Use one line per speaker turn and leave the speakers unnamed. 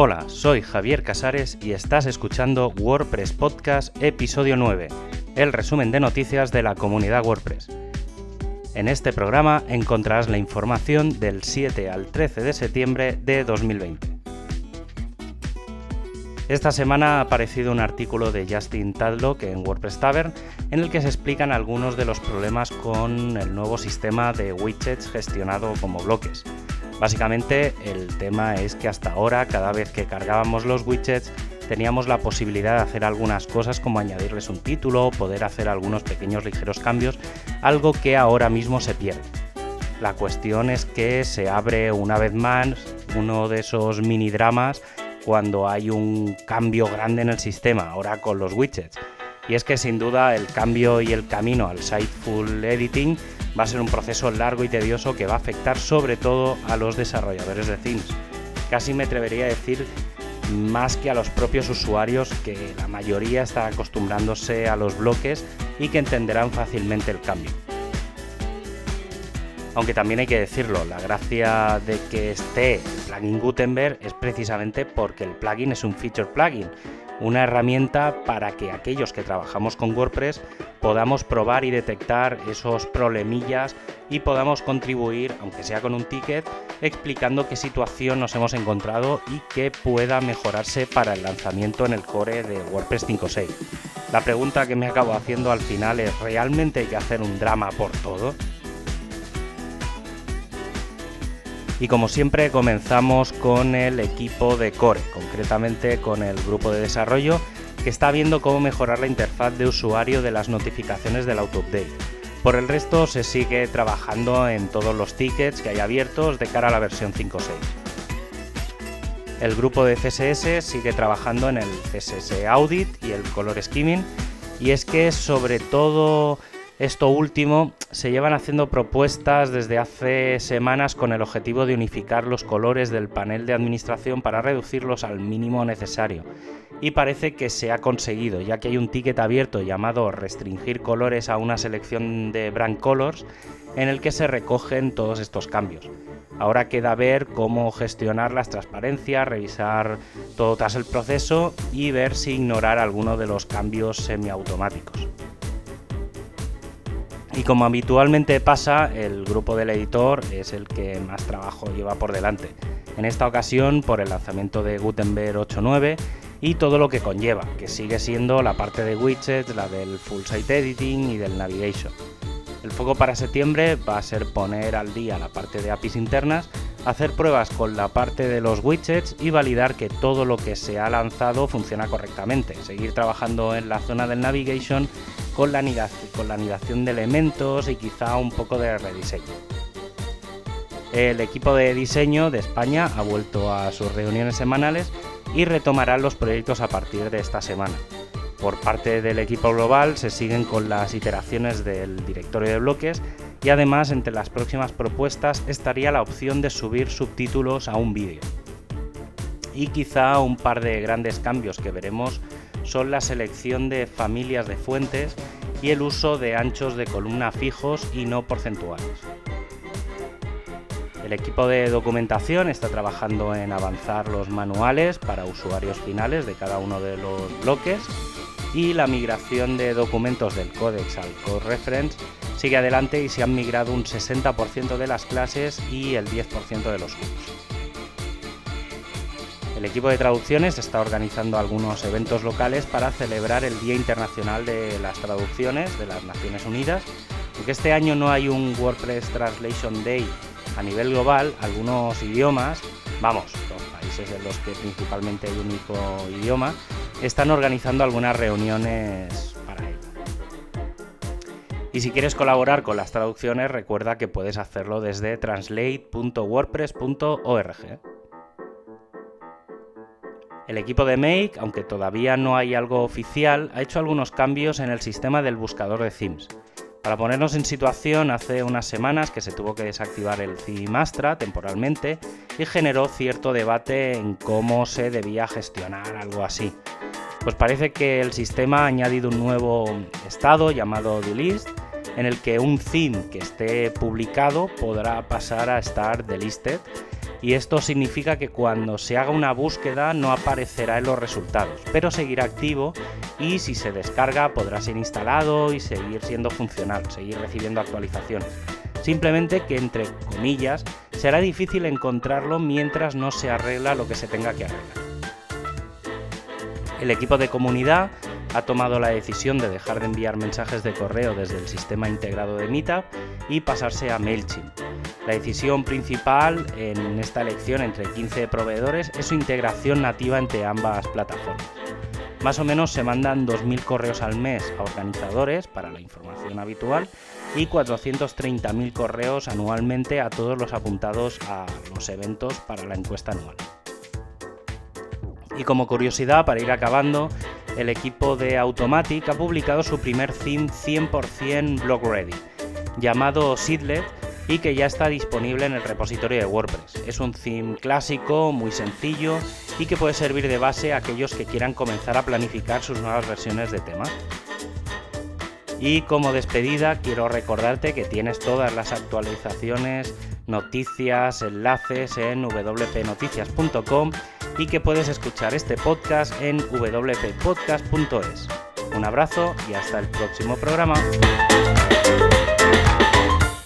Hola, soy Javier Casares y estás escuchando WordPress Podcast episodio 9, el resumen de noticias de la comunidad WordPress. En este programa encontrarás la información del 7 al 13 de septiembre de 2020. Esta semana ha aparecido un artículo de Justin Tadlock en WordPress Tavern en el que se explican algunos de los problemas con el nuevo sistema de widgets gestionado como bloques. Básicamente el tema es que hasta ahora cada vez que cargábamos los widgets teníamos la posibilidad de hacer algunas cosas como añadirles un título, poder hacer algunos pequeños ligeros cambios, algo que ahora mismo se pierde. La cuestión es que se abre una vez más uno de esos mini dramas cuando hay un cambio grande en el sistema, ahora con los widgets. Y es que sin duda el cambio y el camino al Siteful Editing va a ser un proceso largo y tedioso que va a afectar sobre todo a los desarrolladores de themes. Casi me atrevería a decir más que a los propios usuarios que la mayoría está acostumbrándose a los bloques y que entenderán fácilmente el cambio. Aunque también hay que decirlo, la gracia de que esté plugin Gutenberg es precisamente porque el plugin es un feature plugin, una herramienta para que aquellos que trabajamos con WordPress podamos probar y detectar esos problemillas y podamos contribuir, aunque sea con un ticket, explicando qué situación nos hemos encontrado y qué pueda mejorarse para el lanzamiento en el core de WordPress 5.6. La pregunta que me acabo haciendo al final es, ¿realmente hay que hacer un drama por todo? Y como siempre comenzamos con el equipo de Core, concretamente con el grupo de desarrollo que está viendo cómo mejorar la interfaz de usuario de las notificaciones del auto-update. Por el resto se sigue trabajando en todos los tickets que hay abiertos de cara a la versión 5.6. El grupo de CSS sigue trabajando en el CSS Audit y el Color Skimming y es que sobre todo esto último se llevan haciendo propuestas desde hace semanas con el objetivo de unificar los colores del panel de administración para reducirlos al mínimo necesario. Y parece que se ha conseguido, ya que hay un ticket abierto llamado Restringir colores a una selección de brand colors en el que se recogen todos estos cambios. Ahora queda ver cómo gestionar las transparencias, revisar todo tras el proceso y ver si ignorar alguno de los cambios semiautomáticos. Y como habitualmente pasa, el grupo del editor es el que más trabajo lleva por delante. En esta ocasión por el lanzamiento de Gutenberg 8.9 y todo lo que conlleva, que sigue siendo la parte de widgets, la del full site editing y del navigation. El foco para septiembre va a ser poner al día la parte de APIs internas, hacer pruebas con la parte de los widgets y validar que todo lo que se ha lanzado funciona correctamente. Seguir trabajando en la zona del navigation con la, anidación, de elementos y quizá un poco de rediseño. El equipo de diseño de España ha vuelto a sus reuniones semanales y retomará los proyectos a partir de esta semana. Por parte del equipo global se siguen con las iteraciones del directorio de bloques y además entre las próximas propuestas estaría la opción de subir subtítulos a un vídeo. Y quizá un par de grandes cambios que veremos son la selección de familias de fuentes y el uso de anchos de columna fijos y no porcentuales. El equipo de documentación está trabajando en avanzar los manuales para usuarios finales de cada uno de los bloques y la migración de documentos del Codex al Code Reference sigue adelante y se han migrado un 60% de las clases y el 10% de los cursos. El equipo de traducciones está organizando algunos eventos locales para celebrar el Día Internacional de las Traducciones de las Naciones Unidas. Aunque este año no hay un WordPress Translation Day a nivel global, algunos idiomas, vamos, los países en los que principalmente hay único idioma, están organizando algunas reuniones para ello. Y si quieres colaborar con las traducciones, recuerda que puedes hacerlo desde translate.wordpress.org. El equipo de Make, aunque todavía no hay algo oficial, ha hecho algunos cambios en el sistema del buscador de themes. Para ponernos en situación, hace unas semanas que se tuvo que desactivar el Theme Astra temporalmente y generó cierto debate en cómo se debía gestionar algo así. Pues parece que el sistema ha añadido un nuevo estado llamado delist en el que un theme que esté publicado podrá pasar a estar delisted y esto significa que cuando se haga una búsqueda no aparecerá en los resultados, pero seguirá activo y si se descarga podrá ser instalado y seguir siendo funcional, seguir recibiendo actualizaciones. Simplemente que entre comillas será difícil encontrarlo mientras no se arregla lo que se tenga que arreglar. El equipo de comunidad ha tomado la decisión de dejar de enviar mensajes de correo desde el sistema integrado de Meetup y pasarse a MailChimp. La decisión principal en esta elección entre 15 proveedores es su integración nativa entre ambas plataformas. Más o menos se mandan 2.000 correos al mes a organizadores para la información habitual y 430.000 correos anualmente a todos los apuntados a los eventos para la encuesta anual. Y como curiosidad, para ir acabando, el equipo de Automatic ha publicado su primer theme 100% blog ready, llamado Seedlet, y que ya está disponible en el repositorio de WordPress. Es un theme clásico, muy sencillo y que puede servir de base a aquellos que quieran comenzar a planificar sus nuevas versiones de tema. Y como despedida quiero recordarte que tienes todas las actualizaciones, noticias, enlaces en wpnoticias.com y que puedes escuchar este podcast en wppodcast.es. Un abrazo y hasta el próximo programa.